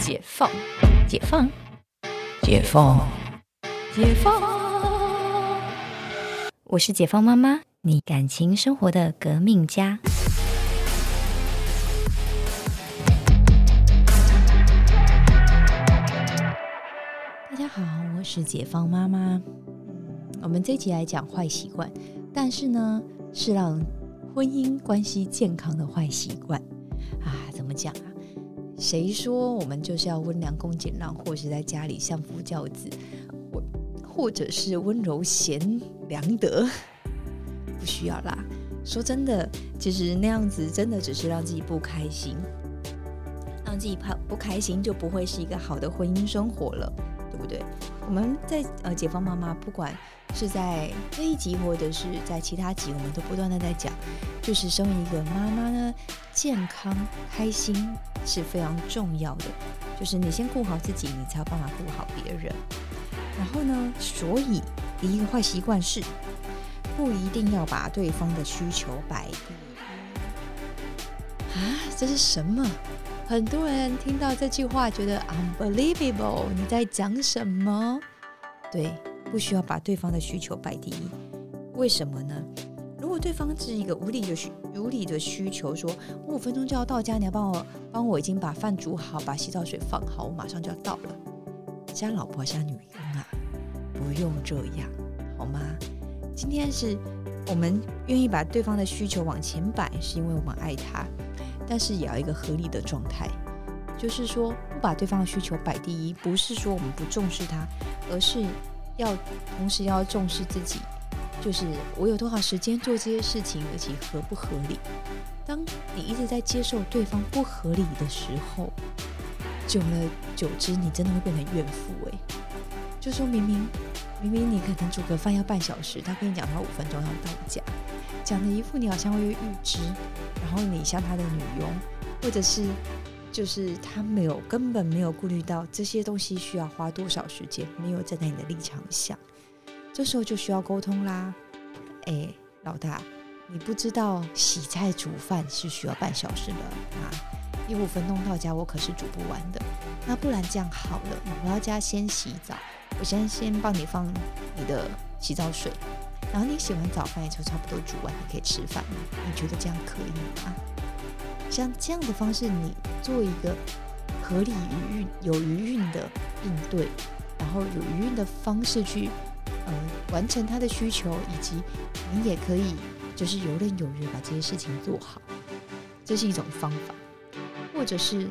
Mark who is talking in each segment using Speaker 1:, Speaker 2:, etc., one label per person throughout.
Speaker 1: 解放，解放，解放，解放。我是解放妈妈，你感情生活的革命家。大家好，我是解放妈妈。我们这一集来讲坏习惯，但是呢，是让婚姻关系健康的坏习惯啊？怎么讲啊？谁说我们就是要温良恭俭让，或是在家里相夫教子，或或者是温柔贤良德？不需要啦。说真的，其实那样子真的只是让自己不开心，让自己怕不开心，就不会是一个好的婚姻生活了，对不对？我们在呃，解放妈妈，不管是在这一集，或者是在其他集，我们都不断的在讲，就是身为一个妈妈呢，健康开心是非常重要的。就是你先顾好自己，你才有办法顾好别人。然后呢，所以一个坏习惯是，不一定要把对方的需求摆第一。啊，这是什么？很多人听到这句话觉得 unbelievable，你在讲什么？对，不需要把对方的需求摆第一。为什么呢？如果对方是一个无理的需无理的需求，说我五分钟就要到家，你要帮我帮我已经把饭煮好，把洗澡水放好，我马上就要到了。像老婆像女佣啊，不用这样好吗？今天是我们愿意把对方的需求往前摆，是因为我们爱他。但是也要一个合理的状态，就是说不把对方的需求摆第一，不是说我们不重视他，而是要同时要重视自己，就是我有多少时间做这些事情，而且合不合理。当你一直在接受对方不合理的时候，久了久之，你真的会变成怨妇诶。就说明明明明你可能煮个饭要半小时，他跟你讲他五分钟要到家。讲的一副你好像会预知，然后你像他的女佣，或者是就是他没有根本没有顾虑到这些东西需要花多少时间，没有站在你的立场想，这时候就需要沟通啦。哎，老大，你不知道洗菜煮饭是需要半小时的啊，一五分钟到家我可是煮不完的。那不然这样好了，你回到家先洗澡，我先先帮你放你的洗澡水。然后你洗完早饭也就差不多煮完，你可以吃饭了。你觉得这样可以吗？像这样的方式，你做一个合理余韵、有余韵的应对，然后有余韵的方式去呃完成他的需求，以及你也可以就是游刃有余把这些事情做好，这是一种方法。或者是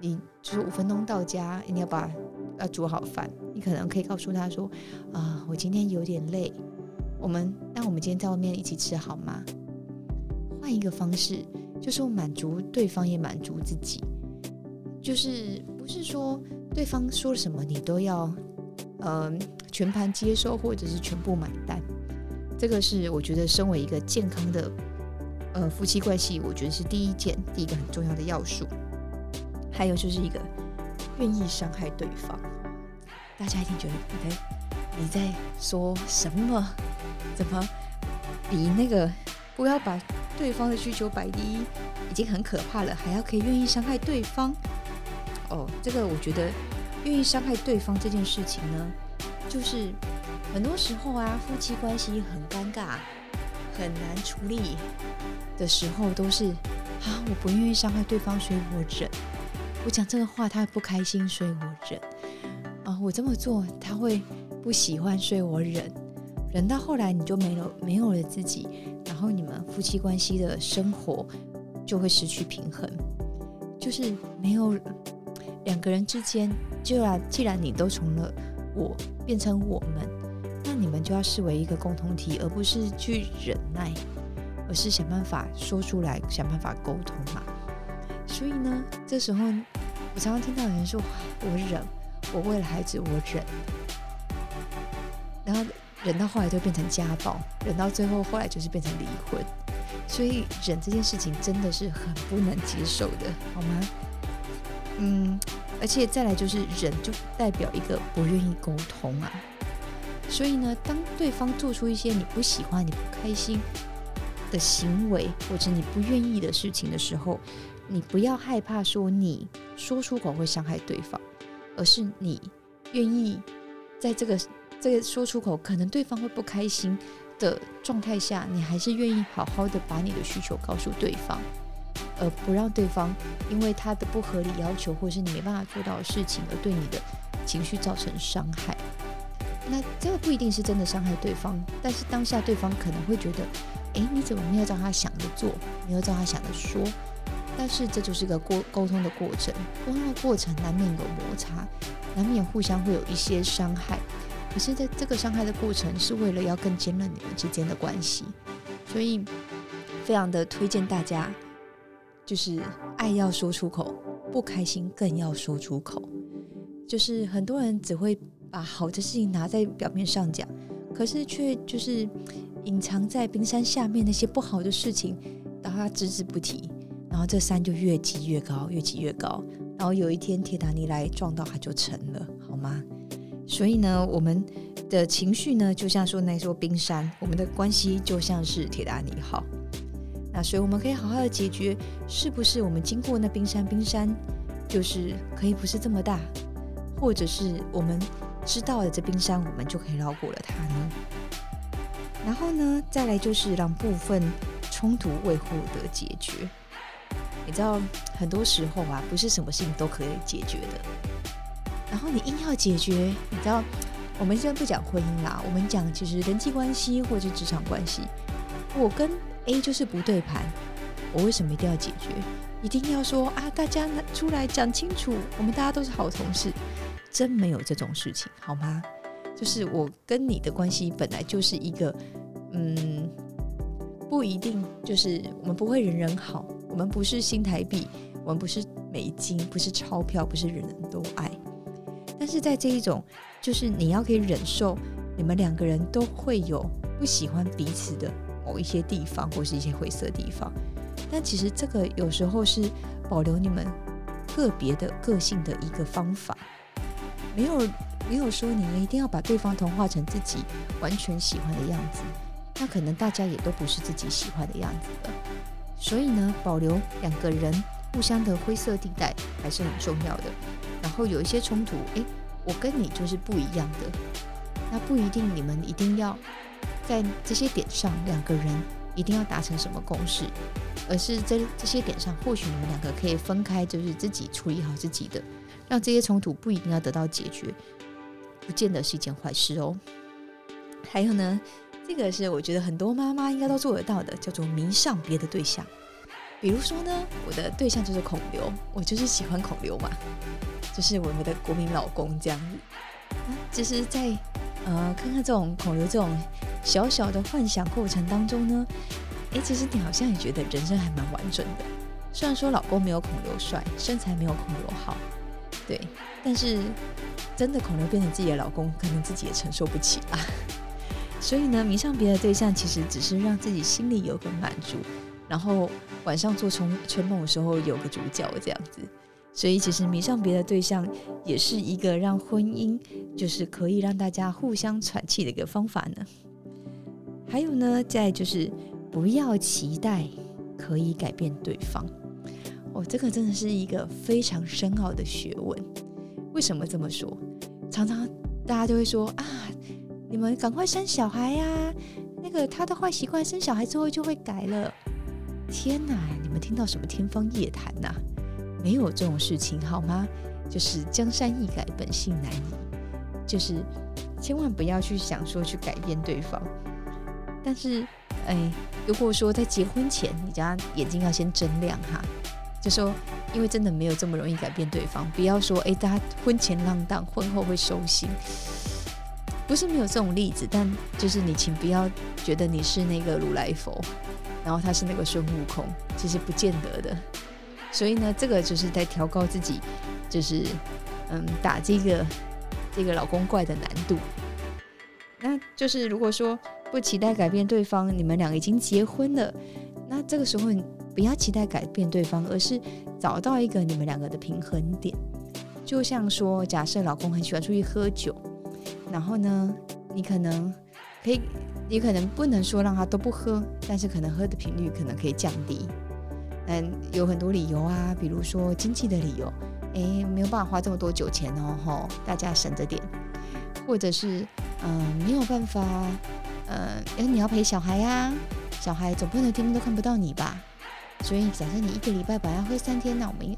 Speaker 1: 你就是五分钟到家，你要把要煮好饭，你可能可以告诉他说啊，我今天有点累。我们那我们今天在外面一起吃好吗？换一个方式，就是满足对方也满足自己，就是不是说对方说什么你都要呃全盘接受或者是全部买单。这个是我觉得身为一个健康的呃夫妻关系，我觉得是第一件第一个很重要的要素。还有就是一个愿意伤害对方，大家一定觉得你在你在说什么？怎么比那个不要把对方的需求摆第一已经很可怕了，还要可以愿意伤害对方？哦，这个我觉得愿意伤害对方这件事情呢，就是很多时候啊，夫妻关系很尴尬、很难处理的时候，都是啊，我不愿意伤害对方，所以我忍。我讲这个话他不开心，所以我忍。啊，我这么做他会不喜欢，所以我忍。忍到后来，你就没有，没有了自己，然后你们夫妻关系的生活就会失去平衡，就是没有两个人之间，就然既然你都从了我变成我们，那你们就要视为一个共同体，而不是去忍耐，而是想办法说出来，想办法沟通嘛。所以呢，这时候我常常听到有人说：“我忍，我为了孩子我忍。”然后。忍到后来就变成家暴，忍到最后后来就是变成离婚，所以忍这件事情真的是很不能接受的，好吗？嗯，而且再来就是忍就代表一个不愿意沟通啊，所以呢，当对方做出一些你不喜欢、你不开心的行为，或者你不愿意的事情的时候，你不要害怕说你说出口会伤害对方，而是你愿意在这个这个说出口，可能对方会不开心的状态下，你还是愿意好好的把你的需求告诉对方，而不让对方因为他的不合理要求，或是你没办法做到的事情，而对你的情绪造成伤害。那这个不一定是真的伤害对方，但是当下对方可能会觉得，诶，你怎么没有照他想的做，没有照他想的说？但是这就是个沟沟通的过程，沟通的过程难免有摩擦，难免互相会有一些伤害。可是，在这个伤害的过程，是为了要更坚韧你们之间的关系，所以非常的推荐大家，就是爱要说出口，不开心更要说出口。就是很多人只会。把好的事情拿在表面上讲，可是却就是隐藏在冰山下面那些不好的事情，让他只字不提，然后这山就越积越高，越积越高，然后有一天铁达尼来撞到，它就沉了，好吗？所以呢，我们的情绪呢，就像说那座冰山，我们的关系就像是铁达尼号。那所以我们可以好好的解决，是不是我们经过那冰山，冰山就是可以不是这么大，或者是我们。知道了这冰山，我们就可以绕过了它呢。然后呢，再来就是让部分冲突未获得解决。你知道，很多时候啊，不是什么事情都可以解决的。然后你硬要解决，你知道，我们先不讲婚姻啦，我们讲其实人际关系或者职场关系。我跟 A 就是不对盘，我为什么一定要解决？一定要说啊，大家出来讲清楚，我们大家都是好同事。真没有这种事情，好吗？就是我跟你的关系本来就是一个，嗯，不一定就是我们不会人人好，我们不是新台币，我们不是美金，不是钞票，不是人人都爱。但是在这一种，就是你要可以忍受，你们两个人都会有不喜欢彼此的某一些地方，或是一些灰色地方。但其实这个有时候是保留你们个别的个性的一个方法。没有没有说你们一定要把对方同化成自己完全喜欢的样子，那可能大家也都不是自己喜欢的样子的。所以呢，保留两个人互相的灰色地带还是很重要的。然后有一些冲突，诶，我跟你就是不一样的，那不一定你们一定要在这些点上两个人一定要达成什么共识，而是在这些点上，或许你们两个可以分开，就是自己处理好自己的。让这些冲突不一定要得到解决，不见得是一件坏事哦。还有呢，这个是我觉得很多妈妈应该都做得到的，叫做迷上别的对象。比如说呢，我的对象就是孔刘，我就是喜欢孔刘嘛，就是我们的国民老公这样子。其实，在呃看看这种孔刘这种小小的幻想过程当中呢，哎，其实你好像也觉得人生还蛮完整的。虽然说老公没有孔刘帅，身材没有孔刘好。对，但是真的孔刘变成自己的老公，可能自己也承受不起啊。所以呢，迷上别的对象，其实只是让自己心里有个满足，然后晚上做春春梦的时候有个主角这样子。所以其实迷上别的对象，也是一个让婚姻就是可以让大家互相喘气的一个方法呢。还有呢，再就是不要期待可以改变对方。哦，这个真的是一个非常深奥的学问。为什么这么说？常常大家都会说啊，你们赶快生小孩呀！那个他的坏习惯，生小孩之后就会改了。天哪，你们听到什么天方夜谭呐？没有这种事情好吗？就是江山易改，本性难移。就是千万不要去想说去改变对方。但是，哎，如果说在结婚前，你家眼睛要先睁亮哈。就说，因为真的没有这么容易改变对方。不要说，哎，大家婚前浪荡，婚后会收心，不是没有这种例子。但就是你，请不要觉得你是那个如来佛，然后他是那个孙悟空，其实不见得的。所以呢，这个就是在调高自己，就是嗯，打这个这个老公怪的难度。那就是如果说不期待改变对方，你们俩已经结婚了，那这个时候。不要期待改变对方，而是找到一个你们两个的平衡点。就像说，假设老公很喜欢出去喝酒，然后呢，你可能可以，你可能不能说让他都不喝，但是可能喝的频率可能可以降低。嗯，有很多理由啊，比如说经济的理由。诶，没有办法花这么多酒钱哦，吼，大家省着点。或者是，嗯，没有办法，呃，诶，你要陪小孩呀，小孩总不能天天都看不到你吧？所以假设你一个礼拜本来喝三天，那我们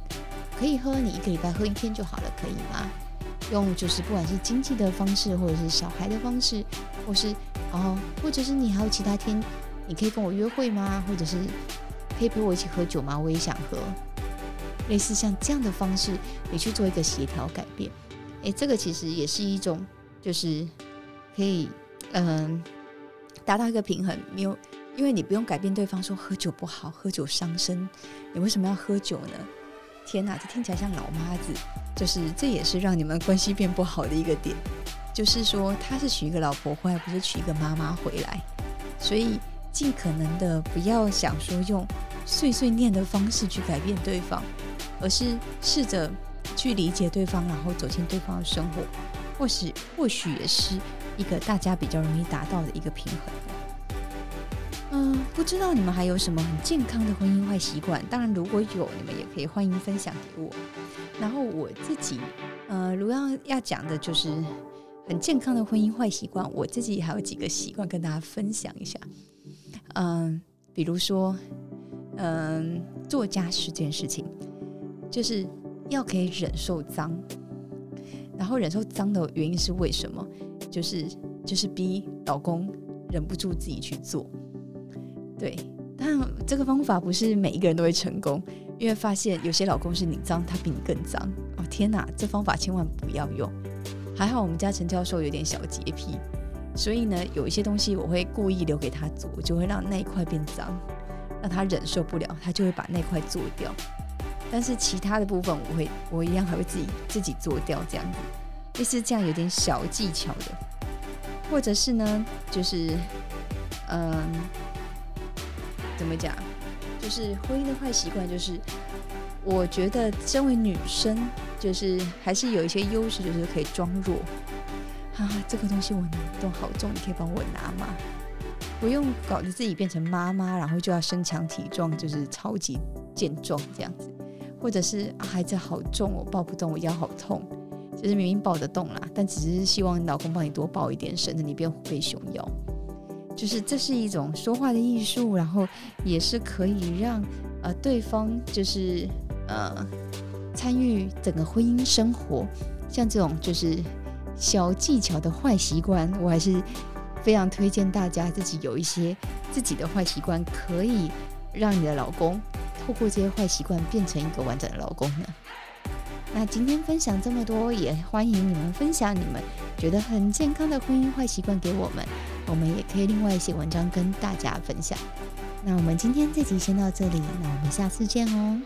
Speaker 1: 可以喝，你一个礼拜喝一天就好了，可以吗？用就是不管是经济的方式，或者是小孩的方式，或是哦，或者是你还有其他天，你可以跟我约会吗？或者是可以陪我一起喝酒吗？我也想喝。类似像这样的方式，你去做一个协调改变，诶，这个其实也是一种，就是可以嗯达到一个平衡。没有，因为你不用改变对方说喝酒不好，喝酒伤身，你为什么要喝酒呢？天哪，这听起来像老妈子，就是这也是让你们关系变不好的一个点。就是说他是娶一个老婆回来，不是娶一个妈妈回来，所以尽可能的不要想说用碎碎念的方式去改变对方。而是试着去理解对方，然后走进对方的生活，或许或许也是一个大家比较容易达到的一个平衡。嗯，不知道你们还有什么很健康的婚姻坏习惯？当然，如果有，你们也可以欢迎分享给我。然后我自己，呃，如要要讲的就是很健康的婚姻坏习惯，我自己还有几个习惯跟大家分享一下。嗯，比如说，嗯，做家事这件事情。就是要可以忍受脏，然后忍受脏的原因是为什么？就是就是逼老公忍不住自己去做。对，但这个方法不是每一个人都会成功，因为发现有些老公是你脏，他比你更脏。哦天哪，这方法千万不要用。还好我们家陈教授有点小洁癖，所以呢，有一些东西我会故意留给他做，就会让那一块变脏，让他忍受不了，他就会把那块做掉。但是其他的部分，我会我一样还会自己自己做掉这样子，类似这样有点小技巧的，或者是呢，就是嗯，怎么讲？就是婚姻的坏习惯，就是我觉得身为女生，就是还是有一些优势，就是可以装弱。啊，这个东西我拿不动，好重，你可以帮我拿吗？不用搞得自己变成妈妈，然后就要身强体壮，就是超级健壮这样子。或者是孩子好重，我抱不动，我腰好痛。就是明明抱得动啦，但只是希望老公帮你多抱一点，省得你变虎背熊腰。就是这是一种说话的艺术，然后也是可以让呃对方就是呃参与整个婚姻生活。像这种就是小技巧的坏习惯，我还是非常推荐大家自己有一些自己的坏习惯，可以让你的老公。透过这些坏习惯变成一个完整的老公呢？那今天分享这么多，也欢迎你们分享你们觉得很健康的婚姻坏习惯给我们，我们也可以另外写文章跟大家分享。那我们今天这集先到这里，那我们下次见哦。